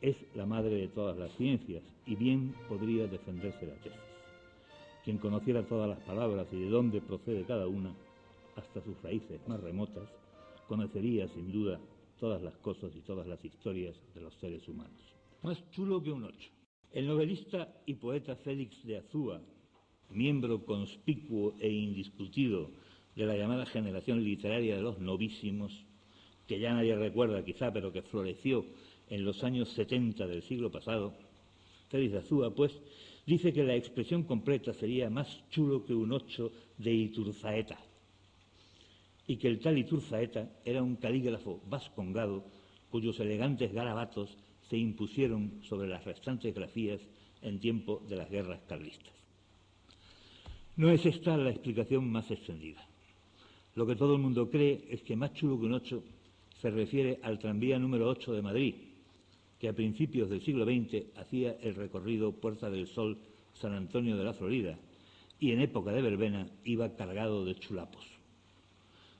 es la madre de todas las ciencias y bien podría defenderse la tesis. Quien conociera todas las palabras y de dónde procede cada una, hasta sus raíces más remotas, conocería sin duda todas las cosas y todas las historias de los seres humanos. Más chulo que un ocho. El novelista y poeta Félix de Azúa, miembro conspicuo e indiscutido de la llamada generación literaria de los novísimos, que ya nadie recuerda quizá, pero que floreció en los años 70 del siglo pasado, Félix Azúa, pues, dice que la expresión completa sería más chulo que un ocho de Iturzaeta, y que el tal Iturzaeta era un calígrafo vascongado cuyos elegantes garabatos se impusieron sobre las restantes grafías en tiempo de las guerras carlistas. No es esta la explicación más extendida. Lo que todo el mundo cree es que más chulo que un ocho se refiere al tranvía número 8 de Madrid, que a principios del siglo XX hacía el recorrido Puerta del Sol San Antonio de la Florida y en época de verbena iba cargado de chulapos.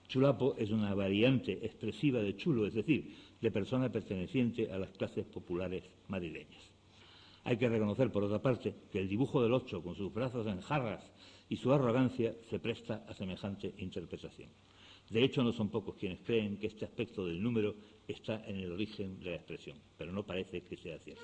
Chulapo es una variante expresiva de chulo, es decir, de persona perteneciente a las clases populares madrileñas. Hay que reconocer, por otra parte, que el dibujo del ocho, con sus brazos en jarras y su arrogancia, se presta a semejante interpretación. De hecho, no son pocos quienes creen que este aspecto del número está en el origen de la expresión, pero no parece que sea cierto.